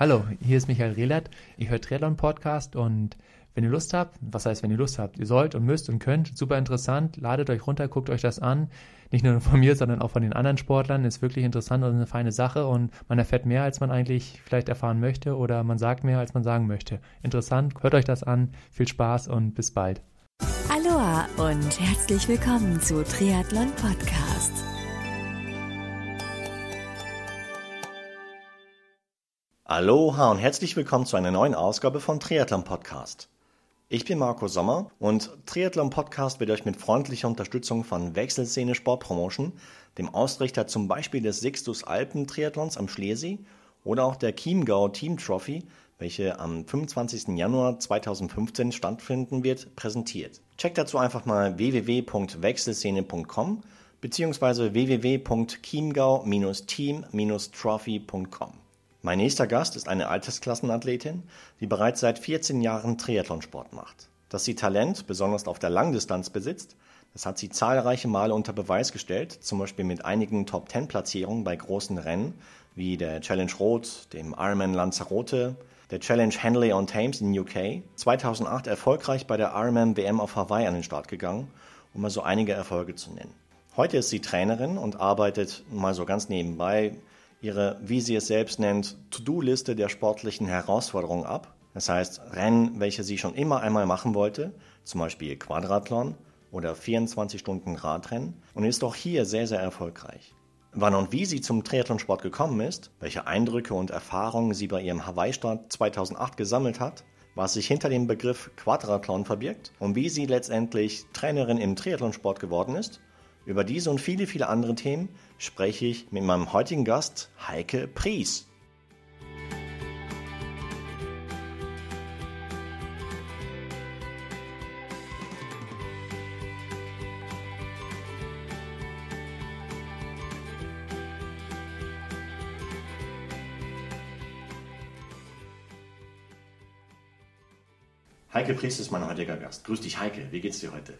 Hallo, hier ist Michael Rehlert. Ihr hört Triathlon Podcast und wenn ihr Lust habt, was heißt, wenn ihr Lust habt, ihr sollt und müsst und könnt, super interessant, ladet euch runter, guckt euch das an. Nicht nur von mir, sondern auch von den anderen Sportlern. Ist wirklich interessant und eine feine Sache und man erfährt mehr, als man eigentlich vielleicht erfahren möchte oder man sagt mehr, als man sagen möchte. Interessant, hört euch das an, viel Spaß und bis bald. Aloha und herzlich willkommen zu Triathlon Podcast. Aloha und herzlich willkommen zu einer neuen Ausgabe von Triathlon Podcast. Ich bin Marco Sommer und Triathlon Podcast wird euch mit freundlicher Unterstützung von Wechselszene Sportpromotion, dem Ausrichter zum Beispiel des Sixtus Alpen Triathlons am Schlesee oder auch der Chiemgau Team Trophy, welche am 25. Januar 2015 stattfinden wird, präsentiert. Checkt dazu einfach mal www.wechselszene.com bzw. www.chiemgau-team-trophy.com. Mein nächster Gast ist eine Altersklassenathletin, die bereits seit 14 Jahren Triathlonsport macht. Dass sie Talent, besonders auf der Langdistanz besitzt, das hat sie zahlreiche Male unter Beweis gestellt, zum Beispiel mit einigen Top-10-Platzierungen bei großen Rennen wie der Challenge Rot, dem Ironman Lanzarote, der Challenge Henley on Thames in UK, 2008 erfolgreich bei der Ironman WM auf Hawaii an den Start gegangen, um mal so einige Erfolge zu nennen. Heute ist sie Trainerin und arbeitet mal so ganz nebenbei ihre, wie sie es selbst nennt, To-Do-Liste der sportlichen Herausforderungen ab. Das heißt, Rennen, welche sie schon immer einmal machen wollte, zum Beispiel Quadrathlon oder 24 Stunden Radrennen und ist auch hier sehr, sehr erfolgreich. Wann und wie sie zum Triathlonsport gekommen ist, welche Eindrücke und Erfahrungen sie bei ihrem Hawaii-Start 2008 gesammelt hat, was sich hinter dem Begriff Quadrathlon verbirgt und wie sie letztendlich Trainerin im Triathlonsport geworden ist über diese und viele, viele andere Themen spreche ich mit meinem heutigen Gast Heike Pries. Heike Pries ist mein heutiger Gast. Grüß dich, Heike. Wie geht's dir heute?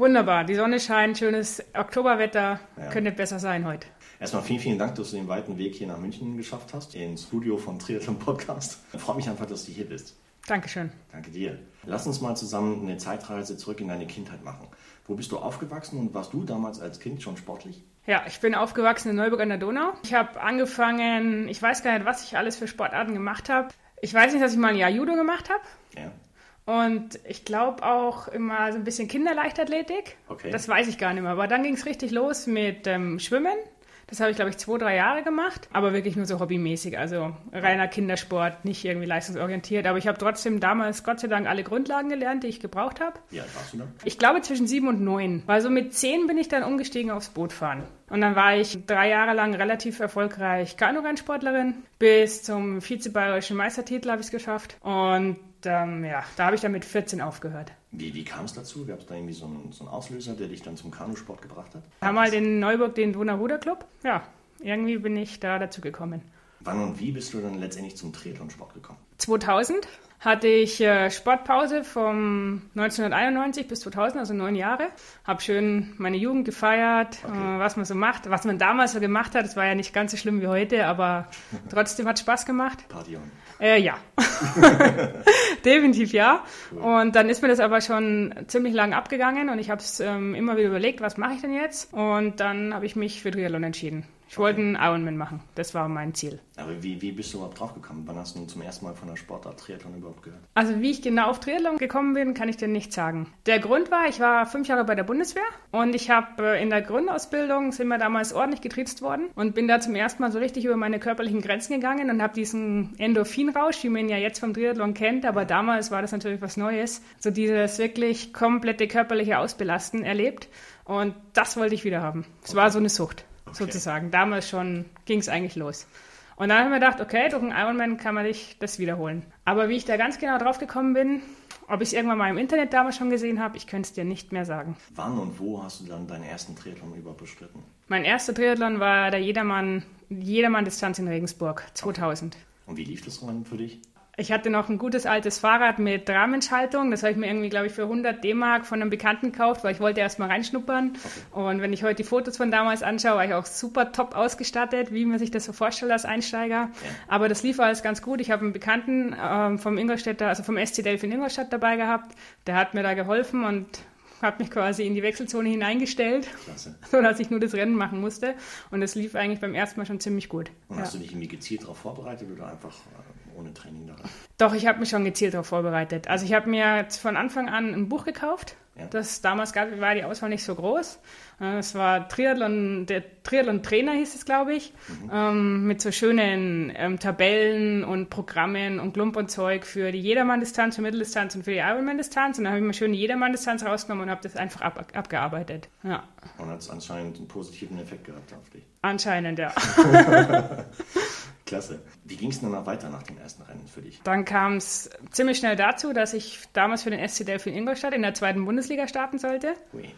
Wunderbar, die Sonne scheint, schönes Oktoberwetter, ja. könnte besser sein heute. Erstmal vielen, vielen Dank, dass du den weiten Weg hier nach München geschafft hast, ins Studio vom Triathlon Podcast. Ich freue mich einfach, dass du hier bist. Dankeschön. Danke dir. Lass uns mal zusammen eine Zeitreise zurück in deine Kindheit machen. Wo bist du aufgewachsen und warst du damals als Kind schon sportlich? Ja, ich bin aufgewachsen in Neuburg an der Donau. Ich habe angefangen, ich weiß gar nicht, was ich alles für Sportarten gemacht habe. Ich weiß nicht, dass ich mal ein Jahr Judo gemacht habe. Ja. Und ich glaube auch immer so ein bisschen Kinderleichtathletik. Okay. Das weiß ich gar nicht mehr. Aber dann ging es richtig los mit ähm, Schwimmen. Das habe ich, glaube ich, zwei, drei Jahre gemacht, aber wirklich nur so hobbymäßig, also reiner Kindersport, nicht irgendwie leistungsorientiert. Aber ich habe trotzdem damals, Gott sei Dank, alle Grundlagen gelernt, die ich gebraucht habe. Alt warst du dann? Ich glaube zwischen sieben und neun. Weil so mit zehn bin ich dann umgestiegen aufs Bootfahren. Und dann war ich drei Jahre lang relativ erfolgreich Kanu-Rennsportlerin. Bis zum vizebayerischen Meistertitel habe ich es geschafft. Und ähm, ja, da habe ich dann mit 14 aufgehört. Wie, wie kam es dazu? Gab es da irgendwie so einen, so einen, Auslöser, der dich dann zum Kanusport gebracht hat? Wir haben mal in Neuburg den Donau Club. Ja, irgendwie bin ich da dazu gekommen. Wann und wie bist du dann letztendlich zum Triathlonsport gekommen? 2000 hatte ich äh, Sportpause vom 1991 bis 2000, also neun Jahre. Habe schön meine Jugend gefeiert, okay. äh, was man so macht, was man damals so gemacht hat. Es war ja nicht ganz so schlimm wie heute, aber trotzdem hat Spaß gemacht. Party on. Äh, ja, definitiv ja. Cool. Und dann ist mir das aber schon ziemlich lang abgegangen und ich habe es ähm, immer wieder überlegt, was mache ich denn jetzt? Und dann habe ich mich für Triathlon entschieden. Ich wollte einen Ironman machen. Das war mein Ziel. Aber wie, wie bist du überhaupt drauf gekommen? Wann hast du zum ersten Mal von der Sportart Triathlon überhaupt gehört? Also wie ich genau auf Triathlon gekommen bin, kann ich dir nicht sagen. Der Grund war, ich war fünf Jahre bei der Bundeswehr und ich habe äh, in der Grundausbildung, sind wir damals ordentlich getriezt worden und bin da zum ersten Mal so richtig über meine körperlichen Grenzen gegangen und habe diesen Endorphinrausch, wie man ja jetzt vom Triathlon kennt, aber damals war das natürlich was Neues, so dieses wirklich komplette körperliche Ausbelasten erlebt und das wollte ich wieder haben. Es okay. war so eine Sucht okay. sozusagen. Damals schon ging es eigentlich los. Und dann haben wir gedacht, okay, durch einen Ironman kann man sich das wiederholen. Aber wie ich da ganz genau drauf gekommen bin, ob ich es irgendwann mal im Internet damals schon gesehen habe, ich könnte es dir nicht mehr sagen. Wann und wo hast du dann deinen ersten Triathlon überhaupt bestritten? Mein erster Triathlon war der Jedermann, Jedermann-Distanz in Regensburg, 2000. Okay. Und wie lief das für dich? Ich hatte noch ein gutes altes Fahrrad mit Rahmenschaltung. Das habe ich mir irgendwie, glaube ich, für 100 D-Mark von einem Bekannten gekauft, weil ich wollte erst mal reinschnuppern. Und wenn ich heute die Fotos von damals anschaue, war ich auch super top ausgestattet, wie man sich das so vorstellt als Einsteiger. Ja. Aber das lief alles ganz gut. Ich habe einen Bekannten ähm, vom Ingolstädter, also vom SC Delfin Ingolstadt dabei gehabt. Der hat mir da geholfen und habe mich quasi in die Wechselzone hineingestellt, Klasse. sodass ich nur das Rennen machen musste. Und es lief eigentlich beim ersten Mal schon ziemlich gut. Und ja. hast du dich irgendwie gezielt darauf vorbereitet oder einfach äh, ohne Training daran? Doch, ich habe mich schon gezielt darauf vorbereitet. Also ich habe mir von Anfang an ein Buch gekauft. Ja. Das damals gab, war die Auswahl nicht so groß. Es war Triathlon, der Triathlon-Trainer hieß es, glaube ich, mhm. ähm, mit so schönen ähm, Tabellen und Programmen und Klump und Zeug für die Jedermann-Distanz, für Mitteldistanz und für die Ironman-Distanz. Und dann habe ich mir schön die Jedermann-Distanz rausgenommen und habe das einfach ab, abgearbeitet. Ja. Und hat es anscheinend einen positiven Effekt gehabt auf dich? Anscheinend, ja. Klasse. Wie ging es dann noch weiter nach dem ersten Rennen für dich? Dann kam es ziemlich schnell dazu, dass ich damals für den SC Delfin Ingolstadt in der zweiten Bundesliga starten sollte. Ui.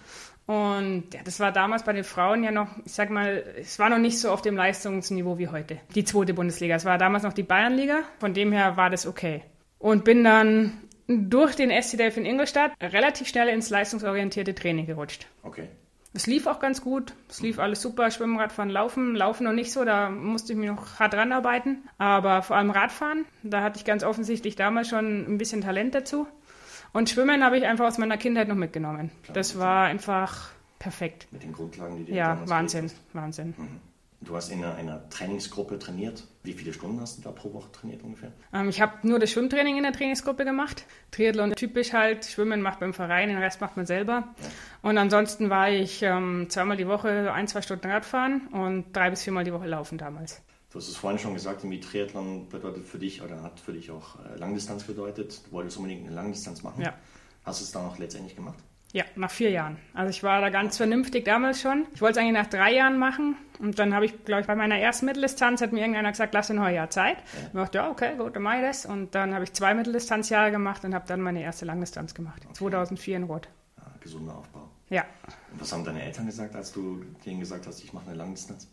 Und ja, das war damals bei den Frauen ja noch, ich sag mal, es war noch nicht so auf dem Leistungsniveau wie heute. Die zweite Bundesliga. Es war damals noch die Bayernliga. Von dem her war das okay. Und bin dann durch den SC Delfin Ingolstadt relativ schnell ins leistungsorientierte Training gerutscht. Okay. Es lief auch ganz gut. Es lief alles super. Schwimmen, Radfahren, Laufen. Laufen noch nicht so. Da musste ich mich noch hart ranarbeiten. Aber vor allem Radfahren. Da hatte ich ganz offensichtlich damals schon ein bisschen Talent dazu. Und Schwimmen habe ich einfach aus meiner Kindheit noch mitgenommen. Das war einfach perfekt. Mit den Grundlagen, die dir Ja, Wahnsinn, Wahnsinn. Mhm. Du hast in einer, einer, Trainingsgruppe trainiert. Wie viele Stunden hast du da pro Woche trainiert ungefähr? Ähm, ich habe nur das Schwimmtraining in der Trainingsgruppe gemacht. Triathlon typisch halt. Schwimmen macht beim Verein, den Rest macht man selber. Ja. Und ansonsten war ich ähm, zweimal die Woche ein, zwei Stunden Radfahren und drei bis viermal die Woche laufen damals. Du hast es vorhin schon gesagt, irgendwie Triathlon bedeutet für dich oder hat für dich auch äh, Langdistanz bedeutet. Du wolltest unbedingt eine Langdistanz machen. Ja. Hast du es dann auch letztendlich gemacht? Ja, nach vier Jahren. Also ich war da ganz vernünftig damals schon. Ich wollte es eigentlich nach drei Jahren machen. Und dann habe ich, glaube ich, bei meiner ersten Mitteldistanz hat mir irgendeiner gesagt, lass dir ein Jahr Zeit. Ja. Ich dachte, ja, okay, gut, dann mache ich das. Und dann habe ich zwei Mitteldistanzjahre gemacht und habe dann meine erste Langdistanz gemacht. Okay. 2004 in Rot. Ja, gesunder Aufbau. Ja. Und was haben deine Eltern gesagt, als du denen gesagt hast, ich mache eine Langdistanz?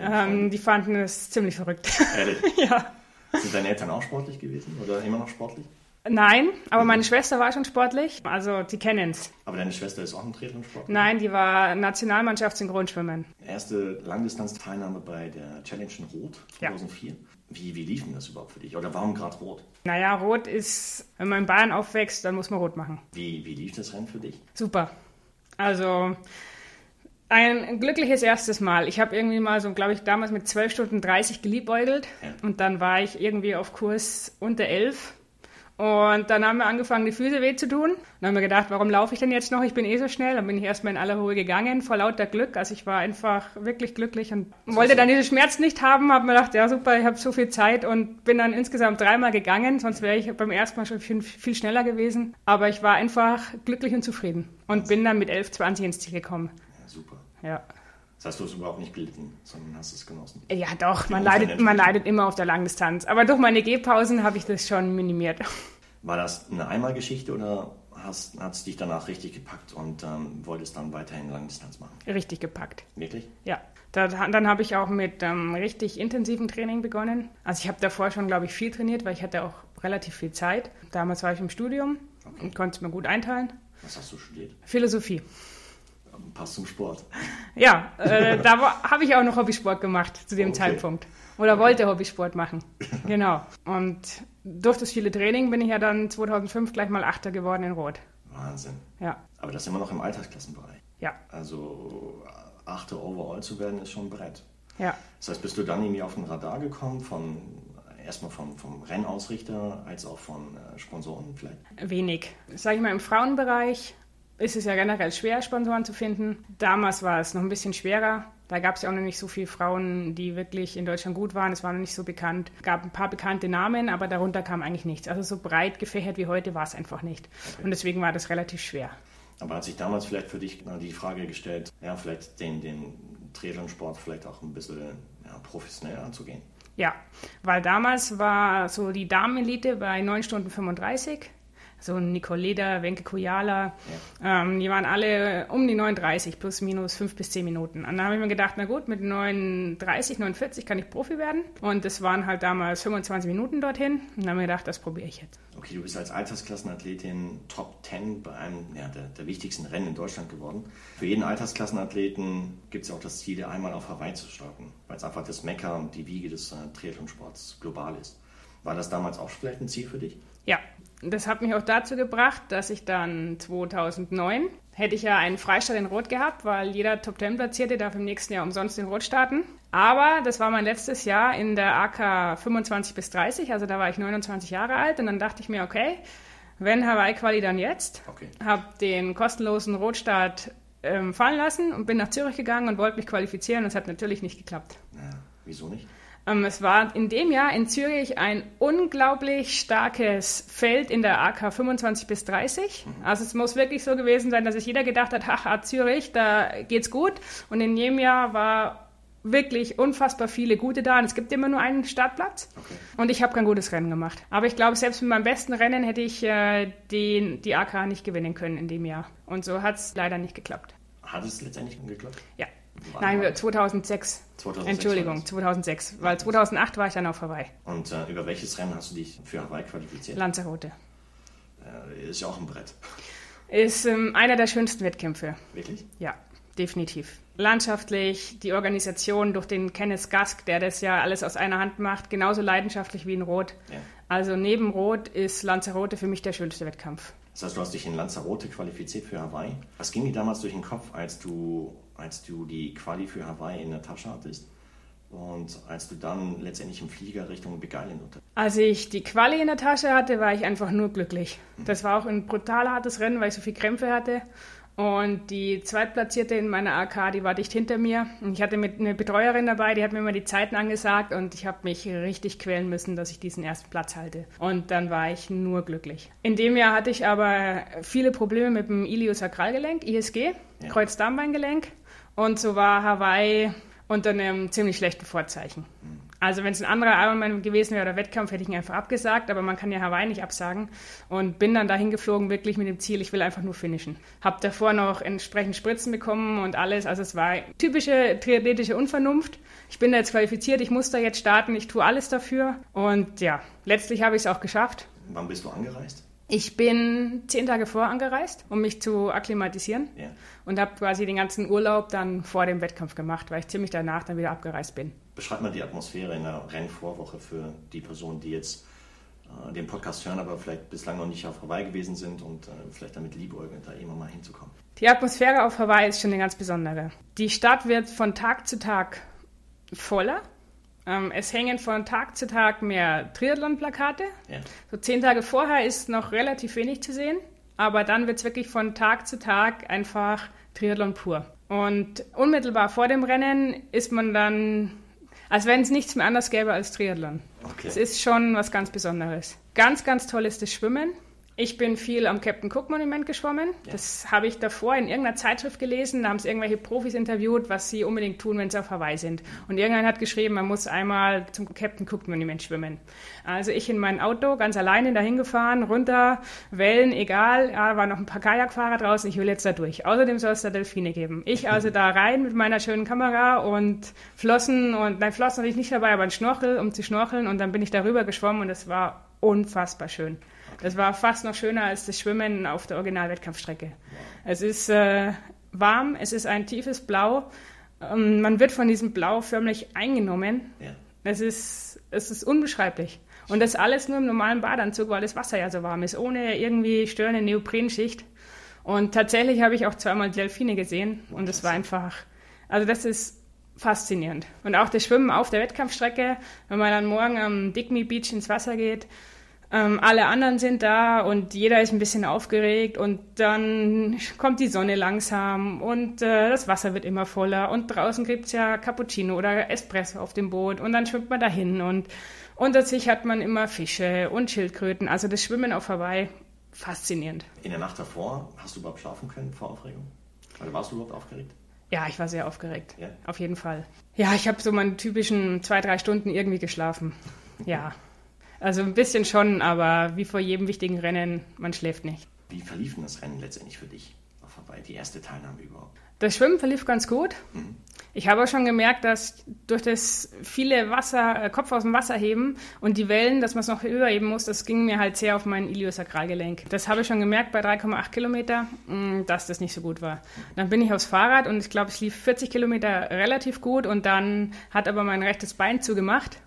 Ähm, die fanden es ziemlich verrückt. Ehrlich? ja. Sind deine Eltern auch sportlich gewesen oder immer noch sportlich? Nein, aber meine Schwester war schon sportlich. Also, sie kennen es. Aber deine Schwester ist auch im Triathlon-Sport? Nein, die war Nationalmannschaftssynchronschwimmen. Erste Langdistanzteilnahme bei der Challenge in Rot 2004. Ja. Wie, wie lief denn das überhaupt für dich? Oder warum gerade Rot? Naja, Rot ist, wenn man in Bayern aufwächst, dann muss man Rot machen. Wie, wie lief das Rennen für dich? Super. Also, ein glückliches erstes Mal. Ich habe irgendwie mal so, glaube ich, damals mit 12 Stunden 30 geliebäugelt. Ja. Und dann war ich irgendwie auf Kurs unter 11 und dann haben wir angefangen, die Füße weh zu tun. Dann haben wir gedacht, warum laufe ich denn jetzt noch? Ich bin eh so schnell. Dann bin ich erstmal in aller Ruhe gegangen, vor lauter Glück. Also ich war einfach wirklich glücklich und wollte dann diese Schmerzen nicht haben. Habe mir gedacht, ja super, ich habe so viel Zeit und bin dann insgesamt dreimal gegangen. Sonst wäre ich beim ersten Mal schon viel, viel, schneller gewesen. Aber ich war einfach glücklich und zufrieden und bin dann mit 11, 20 ins Ziel gekommen. Ja, super. Ja. Das heißt, du hast überhaupt nicht gelitten, sondern hast es genossen. Ja, doch, man leidet, man leidet immer auf der Langdistanz. Aber durch meine Gehpausen habe ich das schon minimiert. War das eine Einmalgeschichte oder hat es dich danach richtig gepackt und ähm, wolltest dann weiterhin Langdistanz machen? Richtig gepackt. Wirklich? Ja. Da, dann habe ich auch mit ähm, richtig intensiven Training begonnen. Also ich habe davor schon, glaube ich, viel trainiert, weil ich hatte auch relativ viel Zeit. Damals war ich im Studium okay. und konnte es mir gut einteilen. Was hast du studiert? Philosophie passt zum Sport. Ja, äh, da habe ich auch noch Hobbysport gemacht zu dem okay. Zeitpunkt. Oder wollte Hobbysport machen. Genau. Und durch das viele Training bin ich ja dann 2005 gleich mal Achter geworden in Rot. Wahnsinn. Ja. Aber das ist immer noch im Altersklassenbereich. Ja. Also Achter overall zu werden ist schon ein Brett. Ja. Das heißt, bist du dann irgendwie auf den Radar gekommen von erstmal vom, vom Rennausrichter als auch von äh, Sponsoren vielleicht? Wenig. Sag ich mal, im Frauenbereich ist es ja generell schwer, Sponsoren zu finden. Damals war es noch ein bisschen schwerer. Da gab es ja auch noch nicht so viele Frauen, die wirklich in Deutschland gut waren. Es war noch nicht so bekannt. Es gab ein paar bekannte Namen, aber darunter kam eigentlich nichts. Also so breit gefächert wie heute war es einfach nicht. Okay. Und deswegen war das relativ schwer. Aber hat sich damals vielleicht für dich die Frage gestellt, ja, vielleicht den, den Triathlon-Sport vielleicht auch ein bisschen ja, professioneller anzugehen? Ja, weil damals war so die Damenelite bei 9 Stunden 35 so ein Nicoleda, Wenke Kujala, ja. ähm, die waren alle um die 39, plus minus fünf bis zehn Minuten. Und dann habe ich mir gedacht, na gut, mit 39, 49 kann ich Profi werden. Und das waren halt damals 25 Minuten dorthin. Und dann habe ich mir gedacht, das probiere ich jetzt. Okay, du bist als Altersklassenathletin Top 10 bei einem ja, der, der wichtigsten Rennen in Deutschland geworden. Für jeden Altersklassenathleten gibt es ja auch das Ziel, einmal auf Hawaii zu starten, weil es einfach das Mekka und die Wiege des äh, Triathlonsports global ist. War das damals auch vielleicht ein Ziel für dich? Ja, das hat mich auch dazu gebracht, dass ich dann 2009 hätte ich ja einen Freistaat in Rot gehabt, weil jeder Top Ten Platzierte darf im nächsten Jahr umsonst in Rot starten. Aber das war mein letztes Jahr in der AK 25 bis 30, also da war ich 29 Jahre alt und dann dachte ich mir, okay, wenn Hawaii Quali dann jetzt, okay. habe den kostenlosen Rotstart ähm, fallen lassen und bin nach Zürich gegangen und wollte mich qualifizieren und es hat natürlich nicht geklappt. Ja, wieso nicht? Ähm, es war in dem Jahr in Zürich ein unglaublich starkes Feld in der AK 25 bis 30. Mhm. Also es muss wirklich so gewesen sein, dass sich jeder gedacht hat, haha, Zürich, da geht's gut. Und in jedem Jahr war wirklich unfassbar viele gute da und es gibt immer nur einen Startplatz. Okay. Und ich habe kein gutes Rennen gemacht. Aber ich glaube, selbst mit meinem besten Rennen hätte ich äh, den, die AK nicht gewinnen können in dem Jahr. Und so hat es leider nicht geklappt. Hat es letztendlich geklappt? Ja. Nein, 2006. 2006 Entschuldigung, 2006. Weil 2008 war ich dann auf Hawaii. Und äh, über welches Rennen hast du dich für Hawaii qualifiziert? Lanzarote. Äh, ist ja auch ein Brett. Ist ähm, einer der schönsten Wettkämpfe. Wirklich? Ja, definitiv. Landschaftlich, die Organisation durch den Kenneth Gask, der das ja alles aus einer Hand macht, genauso leidenschaftlich wie in Rot. Ja. Also neben Rot ist Lanzarote für mich der schönste Wettkampf. Das heißt, du hast dich in Lanzarote qualifiziert für Hawaii. Was ging dir damals durch den Kopf, als du als du die Quali für Hawaii in der Tasche hattest und als du dann letztendlich im Flieger Richtung Big Island unter. Als ich die Quali in der Tasche hatte, war ich einfach nur glücklich. Das war auch ein brutal hartes Rennen, weil ich so viel Krämpfe hatte. Und die Zweitplatzierte in meiner AK, die war dicht hinter mir. Und ich hatte mit eine Betreuerin dabei, die hat mir immer die Zeiten angesagt und ich habe mich richtig quälen müssen, dass ich diesen ersten Platz halte. Und dann war ich nur glücklich. In dem Jahr hatte ich aber viele Probleme mit dem Iliosakralgelenk, ISG, ja. Kreuzdarmbeingelenk. Und so war Hawaii unter einem ziemlich schlechten Vorzeichen. Also wenn es ein anderer Ironman gewesen wäre oder Wettkampf, hätte ich ihn einfach abgesagt, aber man kann ja Hawaii nicht absagen und bin dann dahin geflogen, wirklich mit dem Ziel, ich will einfach nur finishen. Hab davor noch entsprechend Spritzen bekommen und alles, also es war typische triathletische Unvernunft. Ich bin da jetzt qualifiziert, ich muss da jetzt starten, ich tue alles dafür und ja, letztlich habe ich es auch geschafft. Wann bist du angereist? Ich bin zehn Tage vor angereist, um mich zu akklimatisieren ja. und habe quasi den ganzen Urlaub dann vor dem Wettkampf gemacht, weil ich ziemlich danach dann wieder abgereist bin. Beschreib mal die Atmosphäre in der Rennvorwoche für die Personen, die jetzt äh, den Podcast hören, aber vielleicht bislang noch nicht auf Hawaii gewesen sind und äh, vielleicht damit liebäugeln, da immer mal hinzukommen. Die Atmosphäre auf Hawaii ist schon eine ganz besondere. Die Stadt wird von Tag zu Tag voller ähm, es hängen von Tag zu Tag mehr Triathlon-Plakate. Ja. So zehn Tage vorher ist noch relativ wenig zu sehen, aber dann wird es wirklich von Tag zu Tag einfach Triathlon pur. Und unmittelbar vor dem Rennen ist man dann, als wenn es nichts mehr anders gäbe als Triathlon. Okay. Es ist schon was ganz Besonderes. Ganz, ganz toll ist das Schwimmen. Ich bin viel am Captain Cook Monument geschwommen. Ja. Das habe ich davor in irgendeiner Zeitschrift gelesen. Da haben sie irgendwelche Profis interviewt, was sie unbedingt tun, wenn sie auf Hawaii sind. Und irgendeiner hat geschrieben, man muss einmal zum Captain Cook Monument schwimmen. Also ich in mein Auto ganz alleine dahin gefahren, runter, Wellen, egal. Ja, waren noch ein paar Kajakfahrer draußen. Ich will jetzt da durch. Außerdem soll es da Delfine geben. Ich also da rein mit meiner schönen Kamera und Flossen und nein, Flossen hatte ich nicht dabei, aber ein Schnorchel, um zu schnorcheln. Und dann bin ich darüber geschwommen und es war unfassbar schön. Das war fast noch schöner als das Schwimmen auf der Original-Wettkampfstrecke. Es ist äh, warm, es ist ein tiefes Blau. Ähm, man wird von diesem Blau förmlich eingenommen. Ja. Es, ist, es ist unbeschreiblich. Und das alles nur im normalen Badeanzug, weil das Wasser ja so warm ist, ohne irgendwie störende Neoprenschicht. Und tatsächlich habe ich auch zweimal Delfine gesehen und es war einfach, also das ist faszinierend. Und auch das Schwimmen auf der Wettkampfstrecke, wenn man dann morgen am Digme Beach ins Wasser geht, ähm, alle anderen sind da und jeder ist ein bisschen aufgeregt und dann kommt die Sonne langsam und äh, das Wasser wird immer voller und draußen gibt es ja Cappuccino oder Espresso auf dem Boot und dann schwimmt man dahin und unter sich hat man immer Fische und Schildkröten. Also das Schwimmen auf Hawaii, faszinierend. In der Nacht davor hast du überhaupt schlafen können vor Aufregung? Oder warst du überhaupt aufgeregt? Ja, ich war sehr aufgeregt. Ja? Auf jeden Fall. Ja, ich habe so meine typischen zwei, drei Stunden irgendwie geschlafen. Ja. Also ein bisschen schon, aber wie vor jedem wichtigen Rennen, man schläft nicht. Wie verlief denn das Rennen letztendlich für dich Hawaii, die erste Teilnahme überhaupt? Das Schwimmen verlief ganz gut. Mhm. Ich habe auch schon gemerkt, dass durch das viele Wasser, äh, Kopf aus dem Wasser heben und die Wellen, dass man es noch überheben muss, das ging mir halt sehr auf mein Iliosakralgelenk. Das habe ich schon gemerkt bei 3,8 Kilometer, mm, dass das nicht so gut war. Dann bin ich aufs Fahrrad und ich glaube, es lief 40 Kilometer relativ gut und dann hat aber mein rechtes Bein zugemacht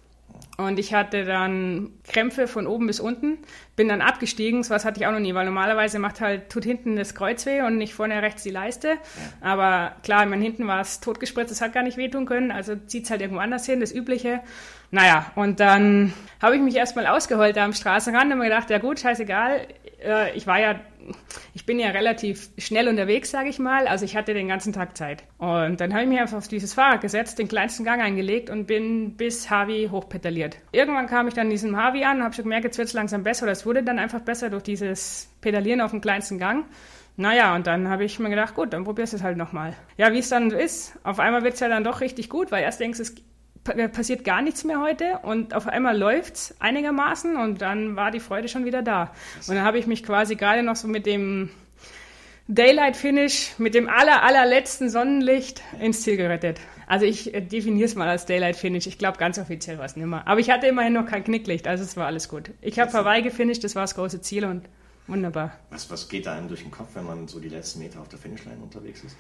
und ich hatte dann Krämpfe von oben bis unten, bin dann abgestiegen, so was hatte ich auch noch nie, weil normalerweise macht halt, tut hinten das Kreuz weh und nicht vorne rechts die Leiste. Aber klar, mein hinten war es totgespritzt, das hat gar nicht wehtun können, also zieht es halt irgendwo anders hin, das Übliche. Naja, und dann habe ich mich erstmal ausgeheult da am Straßenrand und mir gedacht, ja gut, scheißegal, äh, ich war ja ich bin ja relativ schnell unterwegs, sage ich mal. Also ich hatte den ganzen Tag Zeit. Und dann habe ich mich einfach auf dieses Fahrrad gesetzt, den kleinsten Gang eingelegt und bin bis Harvey hochpedaliert. Irgendwann kam ich dann diesem Harvey an und habe schon gemerkt, jetzt wird es langsam besser. Oder es wurde dann einfach besser durch dieses Pedalieren auf dem kleinsten Gang. Naja, und dann habe ich mir gedacht, gut, dann probierst du es halt nochmal. Ja, wie es dann ist, auf einmal wird es ja dann doch richtig gut, weil erst denkst du, es passiert gar nichts mehr heute und auf einmal läuft es einigermaßen und dann war die Freude schon wieder da. Und dann habe ich mich quasi gerade noch so mit dem Daylight Finish, mit dem aller, allerletzten Sonnenlicht ins Ziel gerettet. Also ich äh, definiere es mal als Daylight Finish. Ich glaube, ganz offiziell war es nicht mehr. Aber ich hatte immerhin noch kein Knicklicht, also es war alles gut. Ich habe Hawaii gefinisht, das war das große Ziel und wunderbar. Was, was geht da einem durch den Kopf, wenn man so die letzten Meter auf der Finishline unterwegs ist?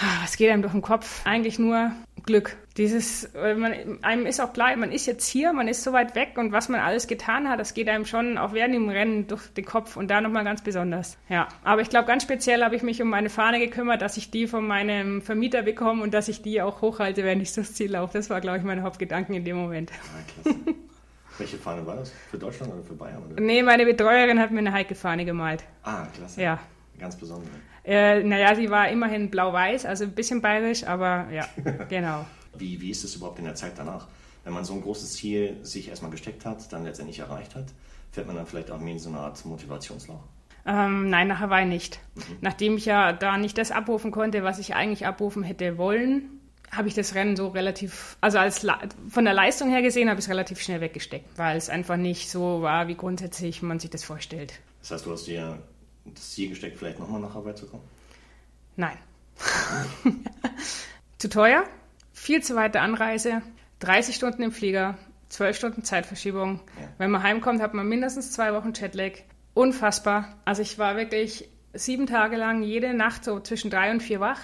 Ah, was geht einem durch den Kopf? Eigentlich nur Glück. Dieses, man, einem ist auch klar, man ist jetzt hier, man ist so weit weg und was man alles getan hat, das geht einem schon auch während dem Rennen durch den Kopf und da nochmal ganz besonders. Ja, aber ich glaube, ganz speziell habe ich mich um meine Fahne gekümmert, dass ich die von meinem Vermieter bekomme und dass ich die auch hochhalte, während ich durchs Ziel laufe. Das war, glaube ich, mein Hauptgedanken in dem Moment. Ja, klasse. Welche Fahne war das? Für Deutschland oder für Bayern? Oder? Nee, meine Betreuerin hat mir eine Heike-Fahne gemalt. Ah, klasse. Ja. Ganz besondere. Äh, naja, sie war immerhin blau-weiß, also ein bisschen bayerisch, aber ja, genau. Wie, wie ist es überhaupt in der Zeit danach? Wenn man so ein großes Ziel sich erstmal gesteckt hat, dann letztendlich erreicht hat, fährt man dann vielleicht auch mehr in so eine Art Motivationsloch? Ähm, nein, nach Hawaii nicht. Mhm. Nachdem ich ja da nicht das abrufen konnte, was ich eigentlich abrufen hätte wollen, habe ich das Rennen so relativ, also als von der Leistung her gesehen, habe ich es relativ schnell weggesteckt, weil es einfach nicht so war, wie grundsätzlich man sich das vorstellt. Das heißt, du hast dir das Ziel gesteckt, vielleicht nochmal nach Hawaii zu kommen? Nein. zu teuer, viel zu weite Anreise, 30 Stunden im Flieger, 12 Stunden Zeitverschiebung. Ja. Wenn man heimkommt, hat man mindestens zwei Wochen Jetlag. Unfassbar. Also ich war wirklich sieben Tage lang jede Nacht so zwischen drei und vier wach.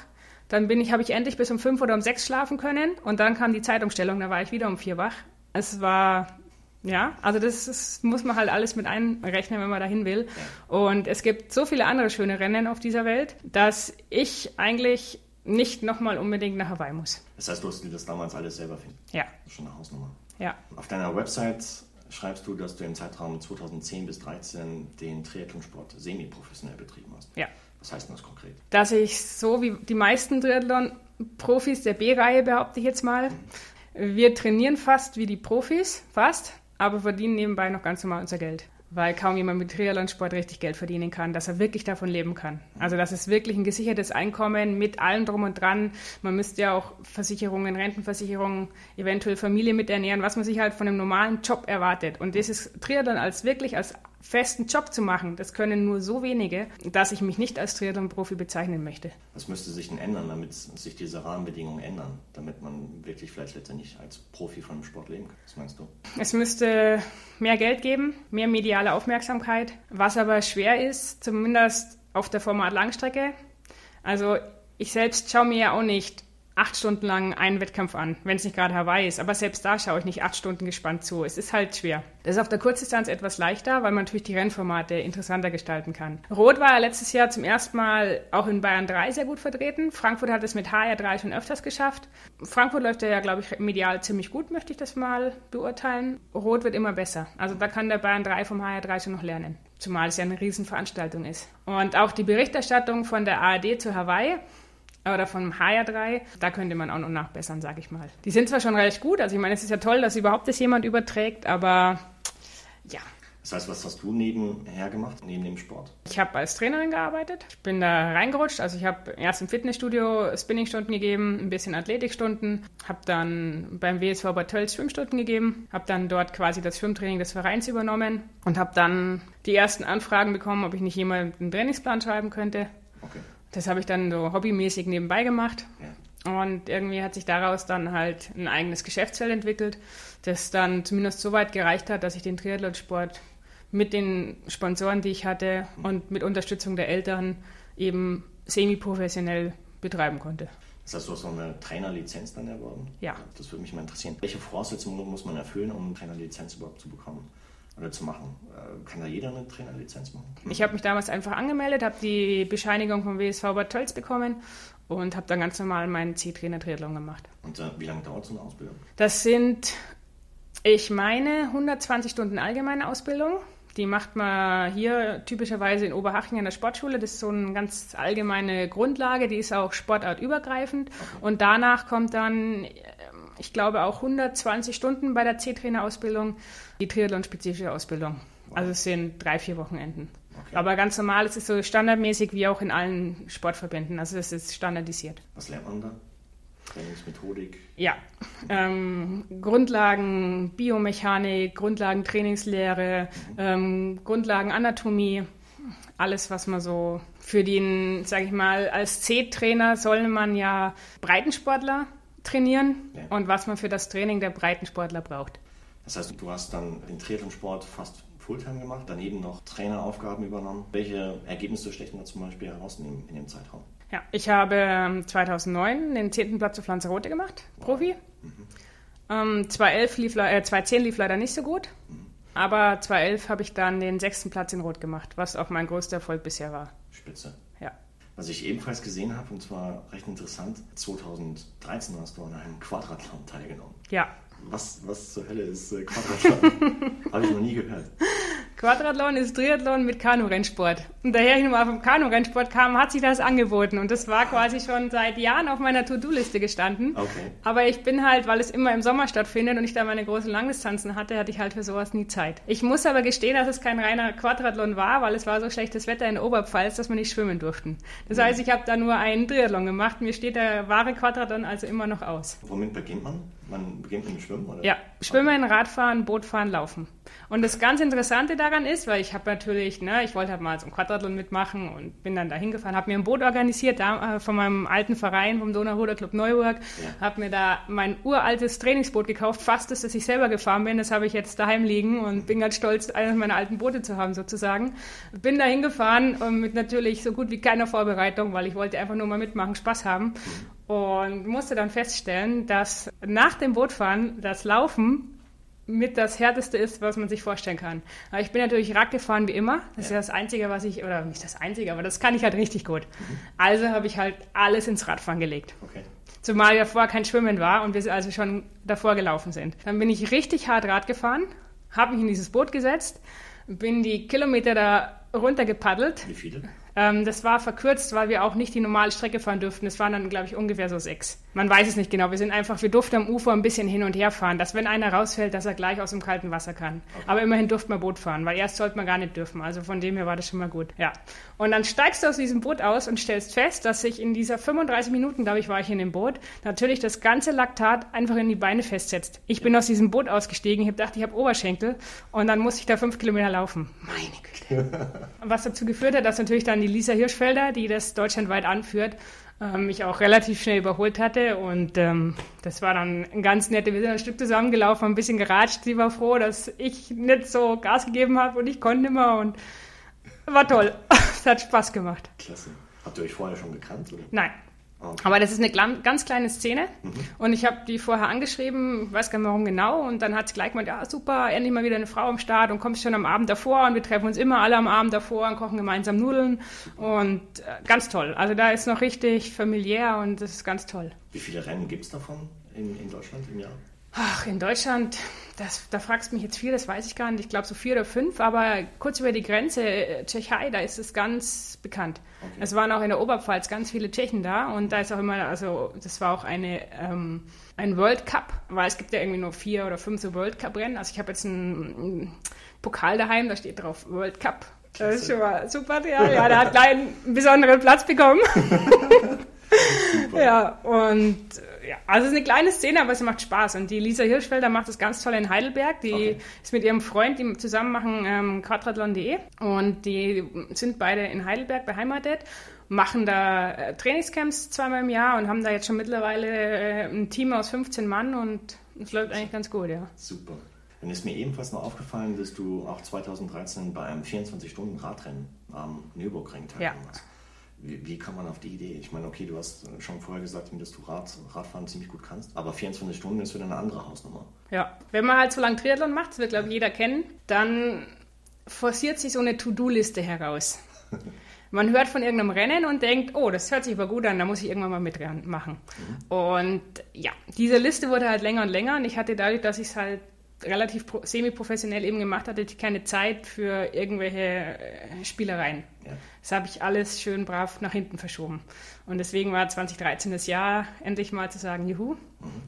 Dann bin ich, habe ich endlich bis um fünf oder um sechs schlafen können und dann kam die Zeitumstellung, da war ich wieder um vier wach. Es war ja, also das, das, muss man halt alles mit einrechnen, wenn man dahin will. Und es gibt so viele andere schöne Rennen auf dieser Welt, dass ich eigentlich nicht nochmal unbedingt nach Hawaii muss. Das heißt, du hast dir das damals alles selber finden? Ja. Ist schon eine Hausnummer. Ja. Auf deiner Website schreibst du, dass du im Zeitraum 2010 bis 2013 den Triathlonsport semi-professionell betrieben hast. Ja. Was heißt denn das konkret? Dass ich so wie die meisten Triathlon-Profis der B-Reihe, behaupte ich jetzt mal, mhm. wir trainieren fast wie die Profis, fast aber verdienen nebenbei noch ganz normal unser Geld. Weil kaum jemand mit Triathlonsport richtig Geld verdienen kann, dass er wirklich davon leben kann. Also das ist wirklich ein gesichertes Einkommen mit allem drum und dran. Man müsste ja auch Versicherungen, Rentenversicherungen, eventuell Familie miternähren, was man sich halt von einem normalen Job erwartet. Und das ist Triathlon als wirklich als festen Job zu machen, das können nur so wenige, dass ich mich nicht als Triathlon-Profi bezeichnen möchte. Was müsste sich denn ändern, damit sich diese Rahmenbedingungen ändern, damit man wirklich vielleicht letztendlich als Profi von dem Sport leben kann? Was meinst du? Es müsste mehr Geld geben, mehr mediale Aufmerksamkeit, was aber schwer ist, zumindest auf der Format Langstrecke. Also ich selbst schaue mir ja auch nicht acht Stunden lang einen Wettkampf an, wenn es nicht gerade Hawaii ist. Aber selbst da schaue ich nicht acht Stunden gespannt zu. Es ist halt schwer. Das ist auf der Kurzdistanz etwas leichter, weil man natürlich die Rennformate interessanter gestalten kann. Rot war ja letztes Jahr zum ersten Mal auch in Bayern 3 sehr gut vertreten. Frankfurt hat es mit HR3 schon öfters geschafft. Frankfurt läuft ja, glaube ich, medial ziemlich gut, möchte ich das mal beurteilen. Rot wird immer besser. Also da kann der Bayern 3 vom HR3 schon noch lernen. Zumal es ja eine Riesenveranstaltung ist. Und auch die Berichterstattung von der ARD zu Hawaii oder vom HR3, da könnte man auch noch nachbessern, sage ich mal. Die sind zwar schon recht gut, also ich meine, es ist ja toll, dass überhaupt das jemand überträgt, aber ja. Das heißt, was hast du nebenher gemacht, neben dem Sport? Ich habe als Trainerin gearbeitet. Ich bin da reingerutscht. Also ich habe erst im Fitnessstudio Spinningstunden gegeben, ein bisschen Athletikstunden, habe dann beim WSV Bad Tölz Schwimmstunden gegeben, habe dann dort quasi das Schwimmtraining des Vereins übernommen und habe dann die ersten Anfragen bekommen, ob ich nicht jemand einen Trainingsplan schreiben könnte. Okay. Das habe ich dann so hobbymäßig nebenbei gemacht. Ja. Und irgendwie hat sich daraus dann halt ein eigenes Geschäftsfeld entwickelt, das dann zumindest so weit gereicht hat, dass ich den Triathlonsport mit den Sponsoren, die ich hatte und mit Unterstützung der Eltern eben semi-professionell betreiben konnte. Das heißt, du hast so eine Trainerlizenz dann erworben? Ja. Das würde mich mal interessieren. Welche Voraussetzungen muss man erfüllen, um eine Trainerlizenz überhaupt zu bekommen? Oder zu machen. Äh, kann da jeder eine Trainerlizenz machen? Ich habe mich damals einfach angemeldet, habe die Bescheinigung vom WSV Bad Tölz bekommen und habe dann ganz normal meinen C-Trainer-Triathlon gemacht. Und äh, wie lange dauert so eine Ausbildung? Das sind, ich meine, 120 Stunden allgemeine Ausbildung die macht man hier typischerweise in Oberhaching an der Sportschule. Das ist so eine ganz allgemeine Grundlage, die ist auch sportartübergreifend. Und danach kommt dann, ich glaube, auch 120 Stunden bei der C-Trainer-Ausbildung, die Triathlon-spezifische Ausbildung. Also es sind drei, vier Wochenenden. Okay. Aber ganz normal, es ist so standardmäßig wie auch in allen Sportverbänden. Also es ist standardisiert. Was lernt man da? Trainingsmethodik? Ja, ähm, Grundlagen Biomechanik, Grundlagen Trainingslehre, mhm. ähm, Grundlagen Anatomie, alles, was man so für den, sage ich mal, als C-Trainer soll man ja Breitensportler trainieren ja. und was man für das Training der Breitensportler braucht. Das heißt, du hast dann den Triathlonsport fast Fulltime gemacht, daneben noch Traineraufgaben übernommen. Welche Ergebnisse stechen da zum Beispiel heraus in dem, Zeitraum? Ja, ich habe 2009 ähm, den 10. Platz auf Lanzarote gemacht, Profi. Mhm. Ähm, 2011 lief, äh, 2010 lief leider nicht so gut, mhm. aber 2011 habe ich dann den sechsten Platz in Rot gemacht, was auch mein größter Erfolg bisher war. Spitze. Was ich ebenfalls gesehen habe, und zwar recht interessant, 2013 hast du an einem Quadrathlon teilgenommen. Ja. Was, was zur Hölle ist äh, Quadrathlon? habe ich noch nie gehört. Quadrathlon ist Triathlon mit Kanurennsport. Und daher ich nochmal vom Kanurennsport kam, hat sich das angeboten. Und das war quasi schon seit Jahren auf meiner To-Do-Liste gestanden. Okay. Aber ich bin halt, weil es immer im Sommer stattfindet und ich da meine großen Langdistanzen hatte, hatte ich halt für sowas nie Zeit. Ich muss aber gestehen, dass es kein reiner Quadrathlon war, weil es war so schlechtes Wetter in Oberpfalz, dass wir nicht schwimmen durften. Das heißt, ich habe da nur einen Triathlon gemacht. Mir steht der wahre Quadrathlon also immer noch aus. Womit beginnt man? Man beginnt mit dem Schwimmen, oder? Ja, Schwimmen, Radfahren, Bootfahren, Laufen. Und das ganz Interessante daran ist, weil ich habe natürlich, ne, ich wollte halt mal so ein Quadrathlon mitmachen und bin dann da hingefahren, habe mir ein Boot organisiert da, äh, von meinem alten Verein, vom Donauruder Club Neuburg, ja. habe mir da mein uraltes Trainingsboot gekauft, fast das, das ich selber gefahren bin, das habe ich jetzt daheim liegen und bin ganz stolz, eines meiner alten Boote zu haben sozusagen. Bin da hingefahren und mit natürlich so gut wie keiner Vorbereitung, weil ich wollte einfach nur mal mitmachen, Spaß haben. Und musste dann feststellen, dass nach dem Bootfahren das Laufen mit das Härteste ist, was man sich vorstellen kann. Aber ich bin natürlich Rad gefahren wie immer. Das ja. ist das Einzige, was ich, oder nicht das Einzige, aber das kann ich halt richtig gut. Mhm. Also habe ich halt alles ins Radfahren gelegt. Okay. Zumal ja vorher kein Schwimmen war und wir also schon davor gelaufen sind. Dann bin ich richtig hart Rad gefahren, habe mich in dieses Boot gesetzt, bin die Kilometer da runtergepaddelt. Wie viele? Ähm, das war verkürzt, weil wir auch nicht die normale Strecke fahren durften. Es waren dann, glaube ich, ungefähr so sechs. Man weiß es nicht genau. Wir sind einfach, wir durften am Ufer ein bisschen hin und her fahren, dass wenn einer rausfällt, dass er gleich aus dem kalten Wasser kann. Okay. Aber immerhin durfte man Boot fahren, weil erst sollte man gar nicht dürfen. Also von dem her war das schon mal gut. Ja. Und dann steigst du aus diesem Boot aus und stellst fest, dass sich in dieser 35 Minuten, glaube ich, war ich in dem Boot, natürlich das ganze Laktat einfach in die Beine festsetzt. Ich bin aus diesem Boot ausgestiegen, ich habe gedacht, ich habe Oberschenkel und dann musste ich da fünf Kilometer laufen. Meine Güte. Was dazu geführt hat, dass natürlich dann die Lisa Hirschfelder, die das deutschlandweit anführt, mich auch relativ schnell überholt hatte. Und ähm, das war dann ein ganz nette, wir sind ein Stück zusammengelaufen, ein bisschen geratscht. Sie war froh, dass ich nicht so Gas gegeben habe und ich konnte immer und war toll. es hat Spaß gemacht. Klasse. Habt ihr euch vorher schon gekannt? Oder? Nein. Okay. Aber das ist eine ganz kleine Szene mhm. und ich habe die vorher angeschrieben, weiß gar nicht warum genau und dann hat sie gleich gemeint, ja super, endlich mal wieder eine Frau am Start und kommst schon am Abend davor und wir treffen uns immer alle am Abend davor und kochen gemeinsam Nudeln und äh, ganz toll. Also da ist noch richtig familiär und das ist ganz toll. Wie viele Rennen gibt es davon in, in Deutschland im Jahr? Ach, in Deutschland, das, da fragst du mich jetzt viel, das weiß ich gar nicht. Ich glaube so vier oder fünf, aber kurz über die Grenze, äh, Tschechei, da ist es ganz bekannt. Okay. Es waren auch in der Oberpfalz ganz viele Tschechen da und da ist auch immer, also das war auch eine, ähm, ein World Cup, weil es gibt ja irgendwie nur vier oder fünf so World Cup Rennen. Also ich habe jetzt ein, Pokal daheim, da steht drauf World Cup. Das ist schon mal super, ja. Ja, der hat gleich einen besonderen Platz bekommen. ja, und ja, also es ist eine kleine Szene, aber es macht Spaß. Und die Lisa Hirschfelder macht das ganz toll in Heidelberg. Die okay. ist mit ihrem Freund, die zusammen machen ähm, quadrathlon.de und die sind beide in Heidelberg beheimatet machen da äh, Trainingscamps zweimal im Jahr und haben da jetzt schon mittlerweile äh, ein Team aus 15 Mann und es läuft eigentlich ganz gut, ja. Super. Dann ist mir ebenfalls noch aufgefallen, dass du auch 2013 bei einem 24-Stunden-Radrennen am Nürburgring teilgenommen ja. hast. Wie, wie, kann man auf die Idee? Ich meine, okay, du hast schon vorher gesagt, dass du Rad, Radfahren ziemlich gut kannst, aber 24 Stunden ist wieder eine andere Hausnummer. Ja, wenn man halt so lange Triathlon macht, das wird, glaube ich, jeder kennen, dann forciert sich so eine To-Do-Liste heraus. man hört von irgendeinem Rennen und denkt, oh, das hört sich aber gut an, da muss ich irgendwann mal mitmachen. Mhm. Und ja, diese Liste wurde halt länger und länger und ich hatte dadurch, dass ich es halt relativ semi-professionell eben gemacht hatte, keine Zeit für irgendwelche äh, Spielereien. Ja. Das habe ich alles schön brav nach hinten verschoben. Und deswegen war 2013 das Jahr, endlich mal zu sagen, juhu, mhm.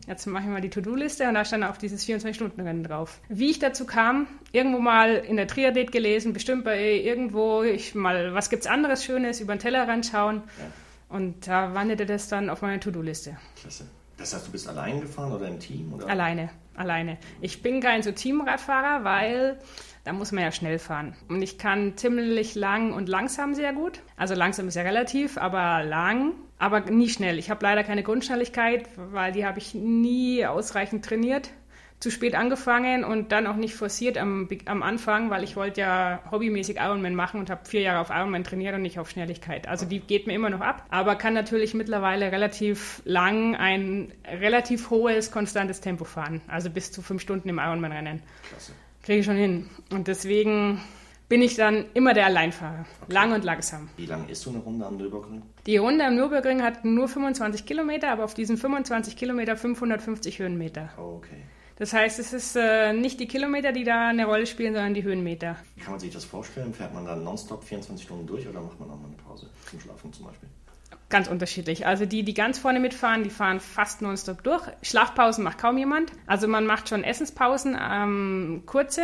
jetzt mache ich mal die To-Do-Liste und da stand auch dieses 24-Stunden-Rennen drauf. Wie ich dazu kam, irgendwo mal in der Triadet gelesen, bestimmt bei irgendwo, ich mal, was gibt's anderes Schönes, über den Tellerrand schauen. Ja. Und da wanderte das dann auf meine To-Do-Liste. Klasse. Das heißt, du bist allein gefahren oder im Team? Oder? Alleine, alleine. Ich bin kein so Teamradfahrer, weil da muss man ja schnell fahren. Und ich kann ziemlich lang und langsam sehr gut. Also langsam ist ja relativ, aber lang, aber nie schnell. Ich habe leider keine Grundschnelligkeit, weil die habe ich nie ausreichend trainiert zu spät angefangen und dann auch nicht forciert am, am Anfang, weil ich wollte ja hobbymäßig Ironman machen und habe vier Jahre auf Ironman trainiert und nicht auf Schnelligkeit. Also die geht mir immer noch ab, aber kann natürlich mittlerweile relativ lang ein relativ hohes, konstantes Tempo fahren. Also bis zu fünf Stunden im Ironman-Rennen. Klasse. Kriege ich schon hin. Und deswegen bin ich dann immer der Alleinfahrer. Okay. Lang und langsam. Wie lang ist so eine Runde am Nürburgring? Die Runde am Nürburgring hat nur 25 Kilometer, aber auf diesen 25 Kilometer 550 Höhenmeter. Okay. Das heißt, es ist äh, nicht die Kilometer, die da eine Rolle spielen, sondern die Höhenmeter. Wie kann man sich das vorstellen? Fährt man dann nonstop 24 Stunden durch oder macht man auch mal eine Pause zum Schlafen zum Beispiel? Ganz unterschiedlich. Also die, die ganz vorne mitfahren, die fahren fast nonstop durch. Schlafpausen macht kaum jemand. Also man macht schon Essenspausen, ähm, kurze,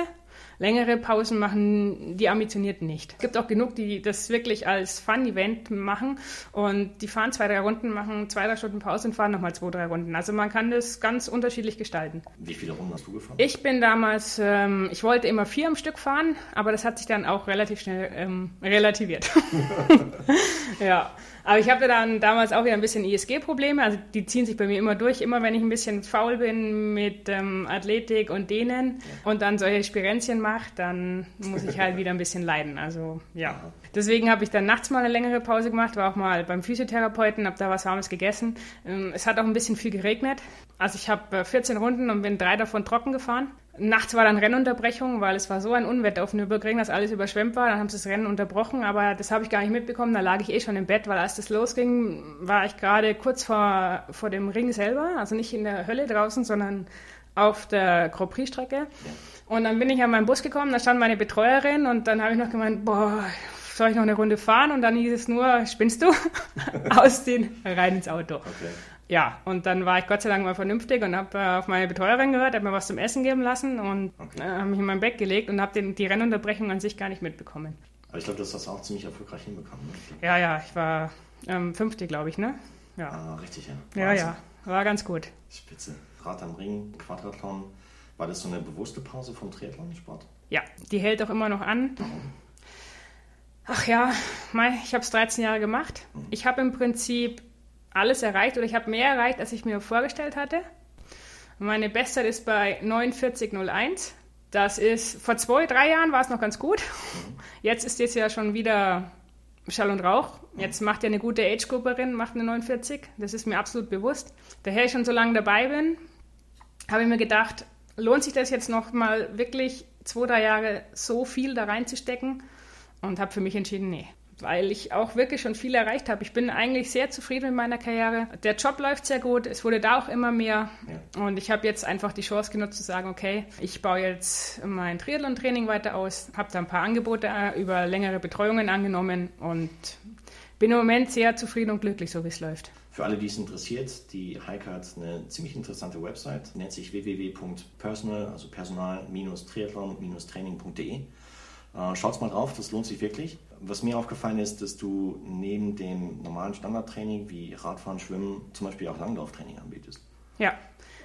Längere Pausen machen die Ambitionierten nicht. Es gibt auch genug, die das wirklich als Fun-Event machen und die fahren zwei, drei Runden, machen zwei, drei Stunden Pause und fahren nochmal zwei, drei Runden. Also man kann das ganz unterschiedlich gestalten. Wie viele Runden hast du gefahren? Ich bin damals, ähm, ich wollte immer vier am Stück fahren, aber das hat sich dann auch relativ schnell ähm, relativiert. ja. Aber ich hatte dann damals auch wieder ein bisschen ISG-Probleme. Also die ziehen sich bei mir immer durch. Immer wenn ich ein bisschen faul bin mit ähm, Athletik und Dehnen und dann solche Spirenzien mache, dann muss ich halt wieder ein bisschen leiden. Also ja. Deswegen habe ich dann nachts mal eine längere Pause gemacht, war auch mal beim Physiotherapeuten, habe da was Warmes gegessen. Ähm, es hat auch ein bisschen viel geregnet. Also ich habe 14 äh, Runden und bin drei davon trocken gefahren. Nachts war dann Rennunterbrechung, weil es war so ein Unwetter auf Nürburgring, dass alles überschwemmt war. Dann haben sie das Rennen unterbrochen, aber das habe ich gar nicht mitbekommen. Da lag ich eh schon im Bett, weil als das losging, war ich gerade kurz vor, vor dem Ring selber, also nicht in der Hölle draußen, sondern auf der Grand Prix-Strecke. Und dann bin ich an meinen Bus gekommen, da stand meine Betreuerin und dann habe ich noch gemeint, boah, soll ich noch eine Runde fahren? Und dann hieß es nur, spinnst du? Aus den rein ins Auto. Okay ja, und dann war ich Gott sei Dank mal vernünftig und habe äh, auf meine Betreuerin gehört, habe mir was zum Essen geben lassen und okay. äh, habe mich in mein Bett gelegt und habe die Rennunterbrechung an sich gar nicht mitbekommen. Aber ich glaube, das hast du auch ziemlich erfolgreich hinbekommen. Ne? Ja, ja, ich war ähm, Fünfte, glaube ich, ne? Ja. Ah, richtig, ja. Wahnsinn. Ja, ja, war ganz gut. Spitze. Rad am Ring, Quadrathlon. War das so eine bewusste Pause vom Triathlon-Sport? Ja, die hält auch immer noch an. Ach ja, ich habe es 13 Jahre gemacht. Mhm. Ich habe im Prinzip alles erreicht oder ich habe mehr erreicht, als ich mir vorgestellt hatte. Meine Bestzeit ist bei 49,01. Das ist, vor zwei, drei Jahren war es noch ganz gut. Jetzt ist es ja schon wieder Schall und Rauch. Jetzt macht ja eine gute Age-Grupperin, macht eine 49. Das ist mir absolut bewusst. Daher ich schon so lange dabei bin, habe ich mir gedacht, lohnt sich das jetzt noch mal wirklich zwei, drei Jahre so viel da reinzustecken? Und habe für mich entschieden, nee weil ich auch wirklich schon viel erreicht habe. Ich bin eigentlich sehr zufrieden mit meiner Karriere. Der Job läuft sehr gut, es wurde da auch immer mehr ja. und ich habe jetzt einfach die Chance genutzt zu sagen, okay, ich baue jetzt mein Triathlon-Training weiter aus, habe da ein paar Angebote äh, über längere Betreuungen angenommen und bin im Moment sehr zufrieden und glücklich, so wie es läuft. Für alle, die es interessiert, die Heike hat eine ziemlich interessante Website, nennt sich www.personal, also personal-triathlon-training.de. Äh, schaut's mal drauf, das lohnt sich wirklich. Was mir aufgefallen ist, dass du neben dem normalen Standardtraining wie Radfahren, Schwimmen zum Beispiel auch Langlauftraining anbietest. Ja,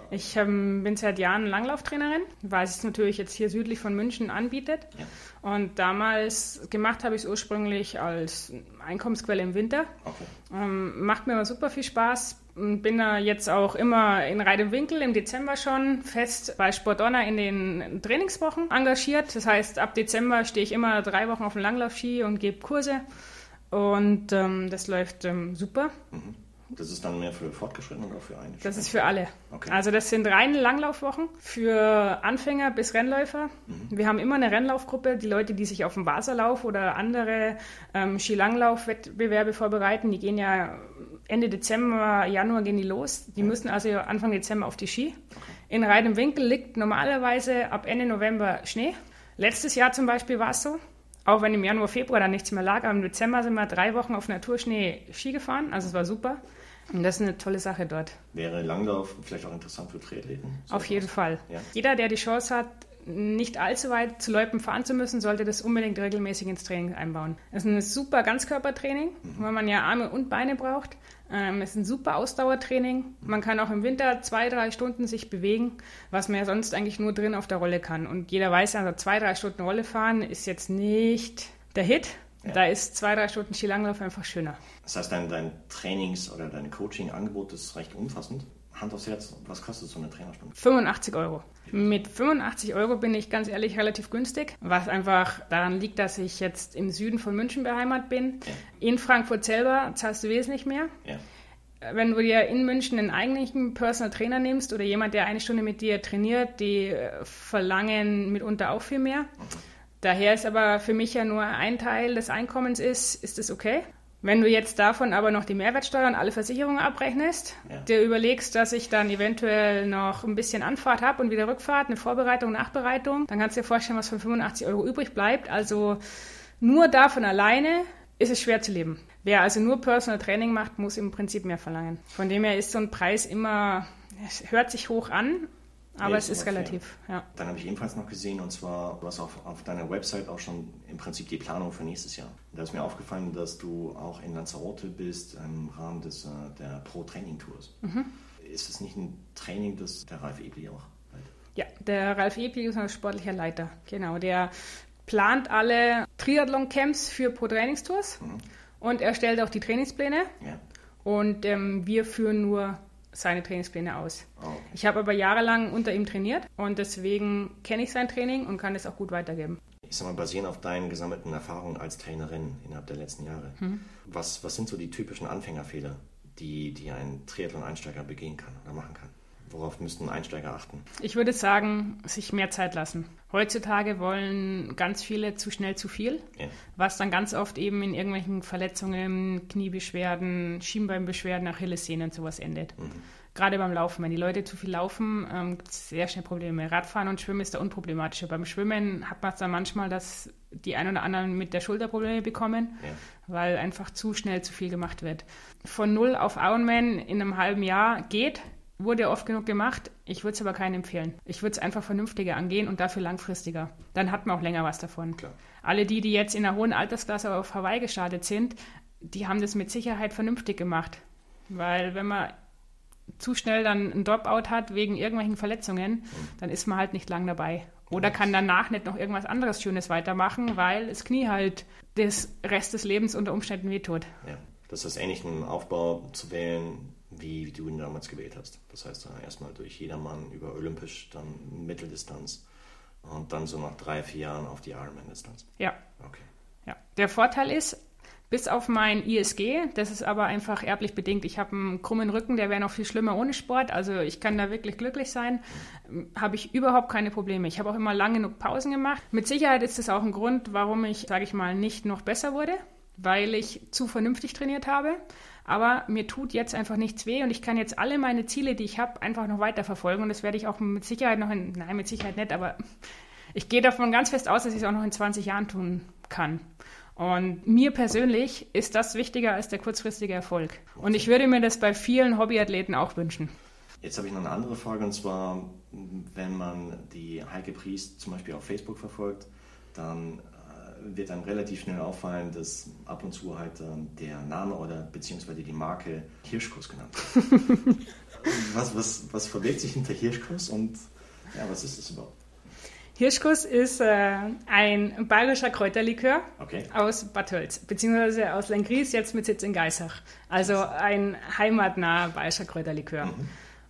ich ähm, bin seit Jahren Langlauftrainerin, weil es natürlich jetzt hier südlich von München anbietet. Ja. Und damals gemacht habe ich es ursprünglich als Einkommensquelle im Winter. Okay. Ähm, macht mir aber super viel Spaß. Bin da jetzt auch immer in Reidewinkel im Dezember schon fest bei Sport Honor in den Trainingswochen engagiert. Das heißt, ab Dezember stehe ich immer drei Wochen auf dem Langlaufski und gebe Kurse. Und ähm, das läuft ähm, super. Mhm. Das ist dann mehr für Fortgeschrittene oder für eine? Das ist für alle. Okay. Also das sind reine Langlaufwochen für Anfänger bis Rennläufer. Mhm. Wir haben immer eine Rennlaufgruppe, die Leute, die sich auf den Wasserlauf oder andere ähm, Skilanglaufwettbewerbe vorbereiten, die gehen ja Ende Dezember, Januar gehen die los. Die müssen also Anfang Dezember auf die Ski. Okay. In Reit Winkel liegt normalerweise ab Ende November Schnee. Letztes Jahr zum Beispiel war es so. Auch wenn im Januar, Februar dann nichts mehr lag, aber im Dezember sind wir drei Wochen auf Naturschnee Ski gefahren. Also es war super. Und das ist eine tolle Sache dort. Wäre Langlauf vielleicht auch interessant für Triathleten? Auf jeden Fall. Ja? Jeder, der die Chance hat, nicht allzu weit zu Loipen fahren zu müssen, sollte das unbedingt regelmäßig ins Training einbauen. Es ist ein super Ganzkörpertraining, mhm. weil man ja Arme und Beine braucht. Ähm, es ist ein super Ausdauertraining. Man kann auch im Winter zwei, drei Stunden sich bewegen, was man ja sonst eigentlich nur drin auf der Rolle kann. Und jeder weiß ja, also zwei, drei Stunden Rolle fahren ist jetzt nicht der Hit. Ja. Da ist zwei, drei Stunden Skilanglauf einfach schöner. Das heißt, dein, dein Trainings- oder dein Coaching-Angebot ist recht umfassend. Hand aufs Herz, was kostet so eine Trainerstunde? 85 Euro. Mit 85 Euro bin ich ganz ehrlich relativ günstig, was einfach daran liegt, dass ich jetzt im Süden von München beheimatet bin. Ja. In Frankfurt selber zahlst du wesentlich mehr. Ja. Wenn du dir in München einen eigentlichen Personal Trainer nimmst oder jemand, der eine Stunde mit dir trainiert, die äh, verlangen mitunter auch viel mehr. Mhm. Daher ist aber für mich ja nur ein Teil des Einkommens ist, ist es okay. Wenn du jetzt davon aber noch die Mehrwertsteuer und alle Versicherungen abrechnest, ja. dir überlegst, dass ich dann eventuell noch ein bisschen Anfahrt habe und wieder Rückfahrt, eine Vorbereitung, Nachbereitung, dann kannst du dir vorstellen, was von 85 Euro übrig bleibt. Also nur davon alleine ist es schwer zu leben. Wer also nur Personal Training macht, muss im Prinzip mehr verlangen. Von dem her ist so ein Preis immer, es hört sich hoch an, aber nee, es ist relativ, ja. Dann habe ich ebenfalls noch gesehen, und zwar, du hast auf, auf deiner Website auch schon im Prinzip die Planung für nächstes Jahr. Da ist mir aufgefallen, dass du auch in Lanzarote bist im Rahmen des, äh, der Pro-Training-Tours. Mhm. Ist es nicht ein Training, das der Ralf Ebli auch leitet? Ja, der Ralf Ebli ist ein sportlicher Leiter. Genau, der plant alle Triathlon-Camps für Pro-Trainingstours mhm. und erstellt auch die Trainingspläne. Ja. Und ähm, wir führen nur seine Trainingspläne aus. Oh. Ich habe aber jahrelang unter ihm trainiert und deswegen kenne ich sein Training und kann es auch gut weitergeben. Ich sag mal, basierend auf deinen gesammelten Erfahrungen als Trainerin innerhalb der letzten Jahre, hm. was, was sind so die typischen Anfängerfehler, die, die ein Triathlon-Einsteiger begehen kann oder machen kann? Worauf müssten Einsteiger achten? Ich würde sagen, sich mehr Zeit lassen. Heutzutage wollen ganz viele zu schnell zu viel, ja. was dann ganz oft eben in irgendwelchen Verletzungen, Kniebeschwerden, Schienbeinbeschwerden, Achillessehnen und sowas endet. Mhm. Gerade beim Laufen. Wenn die Leute zu viel laufen, ähm, gibt es sehr schnell Probleme. Radfahren und Schwimmen ist da unproblematischer. Beim Schwimmen hat man es dann manchmal, dass die ein oder anderen mit der Schulter Probleme bekommen, ja. weil einfach zu schnell zu viel gemacht wird. Von null auf Ironman in einem halben Jahr geht, Wurde oft genug gemacht. Ich würde es aber keinen empfehlen. Ich würde es einfach vernünftiger angehen und dafür langfristiger. Dann hat man auch länger was davon. Klar. Alle die, die jetzt in einer hohen Altersklasse auf Hawaii gestartet sind, die haben das mit Sicherheit vernünftig gemacht. Weil wenn man zu schnell dann einen Dropout hat wegen irgendwelchen Verletzungen, mhm. dann ist man halt nicht lang dabei. Oder kann danach nicht noch irgendwas anderes Schönes weitermachen, weil das Knie halt des Rest des Lebens unter Umständen wehtut. Ja, das ist ähnlich ein Aufbau zu wählen, wie, wie du ihn damals gewählt hast. Das heißt, äh, erstmal durch jedermann über Olympisch, dann Mitteldistanz und dann so nach drei, vier Jahren auf die Ironman-Distanz. Ja. Okay. Ja. Der Vorteil ist, bis auf mein ISG, das ist aber einfach erblich bedingt. Ich habe einen krummen Rücken, der wäre noch viel schlimmer ohne Sport. Also ich kann da wirklich glücklich sein. Habe ich überhaupt keine Probleme. Ich habe auch immer lange genug Pausen gemacht. Mit Sicherheit ist das auch ein Grund, warum ich, sage ich mal, nicht noch besser wurde, weil ich zu vernünftig trainiert habe. Aber mir tut jetzt einfach nichts weh und ich kann jetzt alle meine Ziele, die ich habe, einfach noch weiterverfolgen. Und das werde ich auch mit Sicherheit noch in, nein, mit Sicherheit nicht, aber ich gehe davon ganz fest aus, dass ich es auch noch in 20 Jahren tun kann. Und mir persönlich ist das wichtiger als der kurzfristige Erfolg. Und ich würde mir das bei vielen Hobbyathleten auch wünschen. Jetzt habe ich noch eine andere Frage und zwar, wenn man die Heike Priest zum Beispiel auf Facebook verfolgt, dann wird einem relativ schnell auffallen, dass ab und zu halt der Name oder beziehungsweise die Marke Hirschkuss genannt wird. was, was, was verbirgt sich hinter Hirschkuss und ja, was ist das überhaupt? Hirschkuss ist äh, ein bayerischer Kräuterlikör Okay. aus Bad Tölz, beziehungsweise aus Lengries, jetzt mit Sitz in Geisach. Also ein heimatnaher bayerischer Kräuterlikör.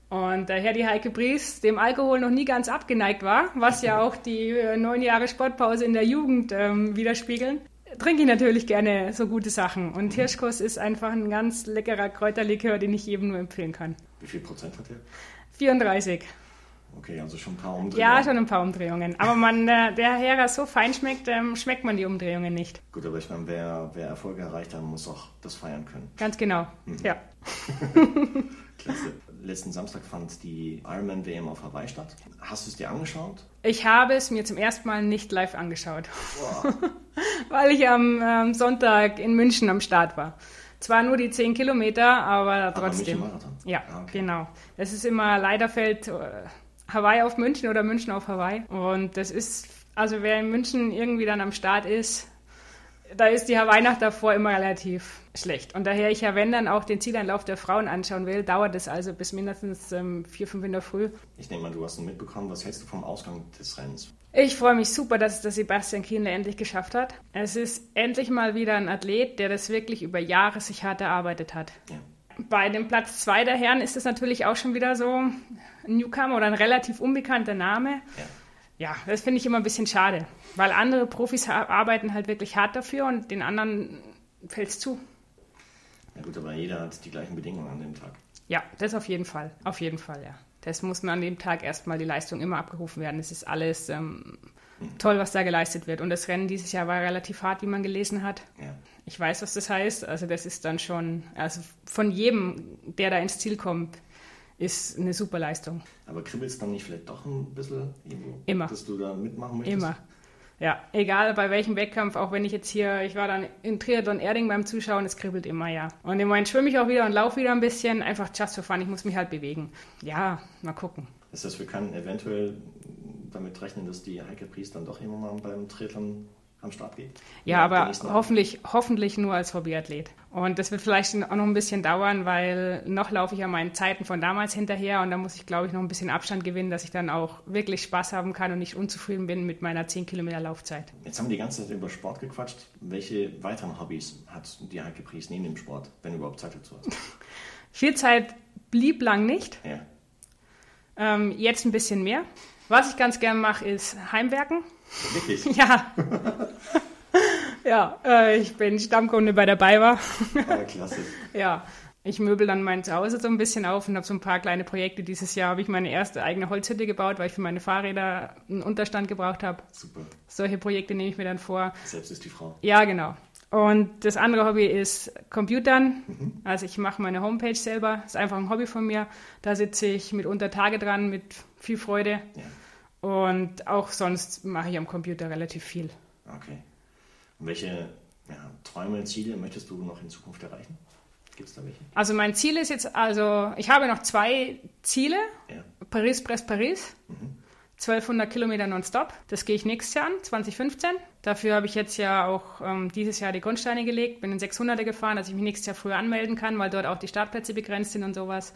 Und daher die Heike Bries dem Alkohol noch nie ganz abgeneigt war, was ja auch die äh, neun Jahre Sportpause in der Jugend ähm, widerspiegeln, trinke ich natürlich gerne so gute Sachen. Und Hirschkuss ist einfach ein ganz leckerer Kräuterlikör, den ich jedem nur empfehlen kann. Wie viel Prozent hat der? 34. Okay, also schon ein paar Umdrehungen. Ja, schon ein paar Umdrehungen. Aber man, äh, der Herer so fein schmeckt, ähm, schmeckt man die Umdrehungen nicht. Gut, aber ich meine, wer, wer Erfolge erreicht hat, muss auch das feiern können. Ganz genau. Ja. Klasse. Letzten Samstag fand die Ironman WM auf Hawaii statt. Hast du es dir angeschaut? Ich habe es mir zum ersten Mal nicht live angeschaut, weil ich am ähm, Sonntag in München am Start war. Zwar nur die 10 Kilometer, aber trotzdem. Marathon? Ja, Ah, okay. genau. Es ist immer leider fällt äh, Hawaii auf München oder München auf Hawaii. Und das ist, also wer in München irgendwie dann am Start ist, da ist die Hawaii-Nacht davor immer relativ schlecht. Und daher ich ja, wenn dann auch den Zieleinlauf der Frauen anschauen will, dauert es also bis mindestens ähm, vier, fünf in der Früh. Ich nehme mal, du hast ihn mitbekommen. Was hältst du vom Ausgang des Rennens? Ich freue mich super, dass es der Sebastian Kienle endlich geschafft hat. Es ist endlich mal wieder ein Athlet, der das wirklich über Jahre sich hart erarbeitet hat. Ja. Bei dem Platz 2 der Herren ist es natürlich auch schon wieder so ein Newcomer oder ein relativ unbekannter Name. Ja. Ja, das finde ich immer ein bisschen schade, weil andere Profis arbeiten halt wirklich hart dafür und den anderen fällt es zu. Ja gut, aber jeder hat die gleichen Bedingungen an dem Tag. Ja, das auf jeden Fall. Auf jeden Fall, ja. Das muss man an dem Tag erstmal die Leistung immer abgerufen werden. Es ist alles ähm, toll, was da geleistet wird. Und das Rennen dieses Jahr war relativ hart, wie man gelesen hat. Ja. Ich weiß, was das heißt. Also das ist dann schon, also von jedem, der da ins Ziel kommt, ist eine super Leistung. Aber kribbelt es dann nicht vielleicht doch ein bisschen irgendwo, Immer. dass du da mitmachen möchtest? Immer. Ja, egal bei welchem Wettkampf, auch wenn ich jetzt hier, ich war dann in Triathlon Erding beim Zuschauen, es kribbelt immer, ja. Und im Moment schwimme ich auch wieder und laufe wieder ein bisschen, einfach just for fun, ich muss mich halt bewegen. Ja, mal gucken. Das heißt, wir können eventuell damit rechnen, dass die Heike Priest dann doch irgendwann mal beim Triathlon am Start geht? Ja, aber hoffentlich, hoffentlich nur als Hobbyathlet. Und das wird vielleicht auch noch ein bisschen dauern, weil noch laufe ich an meinen Zeiten von damals hinterher und da muss ich, glaube ich, noch ein bisschen Abstand gewinnen, dass ich dann auch wirklich Spaß haben kann und nicht unzufrieden bin mit meiner 10 Kilometer Laufzeit. Jetzt haben wir die ganze Zeit über Sport gequatscht. Welche weiteren Hobbys hat die Heike Priest neben dem Sport, wenn du überhaupt Zeit dazu hast? Viel Zeit blieb lang nicht. Ja. Ähm, jetzt ein bisschen mehr. Was ich ganz gern mache, ist Heimwerken. Wirklich? Ja. ja, äh, ich bin Stammkunde bei der BayWa. Ah, klasse. ja. Ich möbel dann mein Zuhause so ein bisschen auf und habe so ein paar kleine Projekte. Dieses Jahr habe ich meine erste eigene Holzhütte gebaut, weil ich für meine Fahrräder einen Unterstand gebraucht habe. Super. Solche Projekte nehme ich mir dann vor. Selbst ist die Frau. Ja, genau. Und das andere Hobby ist Computern. Also ich mache meine Homepage selber. ist einfach ein Hobby von mir. Da sitze ich mitunter Tage dran mit viel Freude. Ja. Und auch sonst mache ich am Computer relativ viel. Okay. Und welche ja, Träume, Ziele möchtest du noch in Zukunft erreichen? Gibt es da welche? Also mein Ziel ist jetzt, also ich habe noch zwei Ziele. Ja. Paris, Brest, Paris. 1200 Kilometer nonstop. Das gehe ich nächstes Jahr an, 2015. Dafür habe ich jetzt ja auch ähm, dieses Jahr die Grundsteine gelegt, bin in 600er gefahren, dass ich mich nächstes Jahr früher anmelden kann, weil dort auch die Startplätze begrenzt sind und sowas.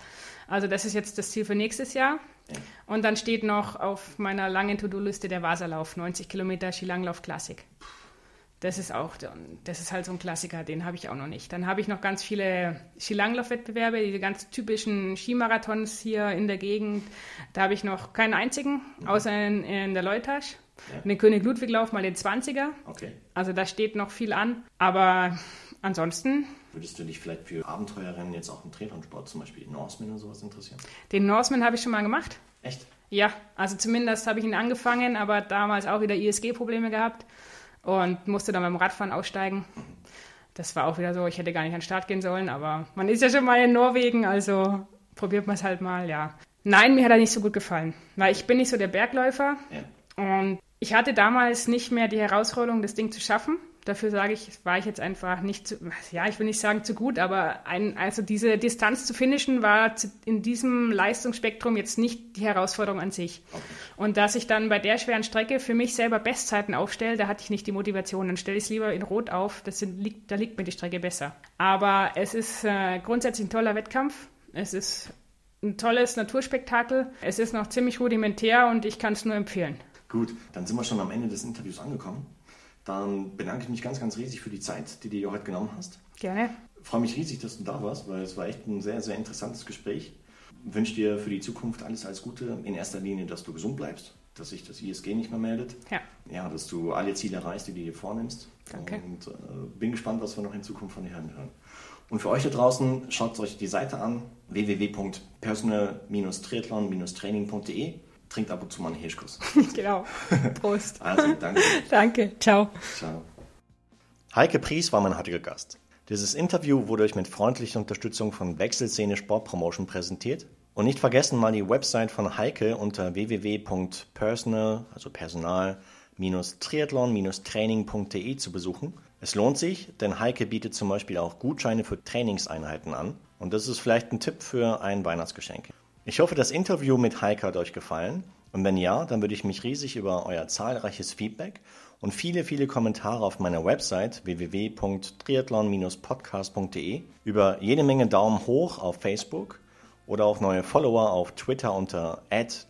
Also das ist jetzt das Ziel für nächstes Jahr. Ja. Und dann steht noch auf meiner langen To-Do-Liste der Vaserlauf, 90 Kilometer Skilanglauf Klassik. Das ist auch, das ist halt so ein Klassiker, den habe ich auch noch nicht. Dann habe ich noch ganz viele Skilanglauf-Wettbewerbe, diese ganz typischen Skimarathons hier in der Gegend. Da habe ich noch keinen einzigen, außer in, in der Leutasch. Ja. Den König-Ludwig-Lauf mal den 20er. Okay. Also da steht noch viel an. Aber ansonsten, Würdest du dich vielleicht für Abenteuerrennen jetzt auch im Triathlonsport, zum Beispiel Norseman oder sowas interessieren? den Norseman habe ich schon mal gemacht. Echt? Ja, also zumindest habe ich ihn angefangen, aber damals auch wieder ISG-Probleme gehabt und musste dann beim Radfahren aussteigen. Das war auch wieder so, ich hätte gar nicht an den Start gehen sollen, aber man ist ja schon mal in Norwegen, also probiert man es halt mal, ja. Nein, mir hat er nicht so gut gefallen, weil ich bin nicht so der Bergläufer Ja. und Ich hatte damals nicht mehr die Herausforderung, das Ding zu schaffen. Dafür sage ich, war ich jetzt einfach nicht zu, ja, ich will nicht sagen zu gut, aber ein, also diese Distanz zu finishen war in diesem Leistungsspektrum jetzt nicht die Herausforderung an sich. Okay. Und dass ich dann bei der schweren Strecke für mich selber Bestzeiten aufstelle, da hatte ich nicht die Motivation. Dann stelle ich es lieber in Rot auf, das sind, da liegt mir die Strecke besser. Aber es ist äh, grundsätzlich ein toller Wettkampf. Es ist ein tolles Naturspektakel. Es ist noch ziemlich rudimentär und ich kann es nur empfehlen. Gut, dann sind wir schon am Ende des Interviews angekommen. Dann bedanke ich mich ganz, ganz riesig für die Zeit, die du dir heute genommen hast. Gerne. Ich freue mich riesig, dass du da warst, weil es war echt ein sehr, sehr interessantes Gespräch. Ich wünsche dir für die Zukunft alles, alles Gute. In erster Linie, dass du gesund bleibst, dass sich das ISG nicht mehr meldet. Ja. Ja, dass du alle Ziele erreichst, die du dir vornimmst. Danke. Und äh, bin gespannt, was wir noch in Zukunft von dir hören. Und für euch da draußen, schaut euch die Seite an, www.personal-triathlon-training.de trinkt ab und zu mal einen Hirschkuss. genau. Prost. Also, danke. danke. Ciao. Ciao. Heike Pries war mein heutiger Gast. Dieses Interview wurde euch mit freundlicher Unterstützung von Wechselszene Sportpromotion präsentiert. Und nicht vergessen mal die Website von Heike unter www.personal, also Personal-Triathlon-Training.de zu besuchen. Es lohnt sich, denn Heike bietet zum Beispiel auch Gutscheine für Trainingseinheiten an. Und das ist vielleicht ein Tipp für ein Weihnachtsgeschenk. Ich hoffe, das Interview mit Heike hat euch gefallen. Und wenn ja, dann würde ich mich riesig über euer zahlreiches Feedback und viele, viele Kommentare auf meiner Website www.triathlon-podcast.de, über jede Menge Daumen hoch auf Facebook oder auch neue Follower auf Twitter unter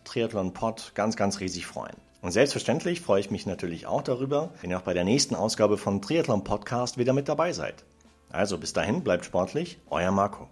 triathlonpod ganz, ganz riesig freuen. Und selbstverständlich freue ich mich natürlich auch darüber, wenn ihr auch bei der nächsten Ausgabe von Triathlon Podcast wieder mit dabei seid. Also bis dahin, bleibt sportlich, euer Marco.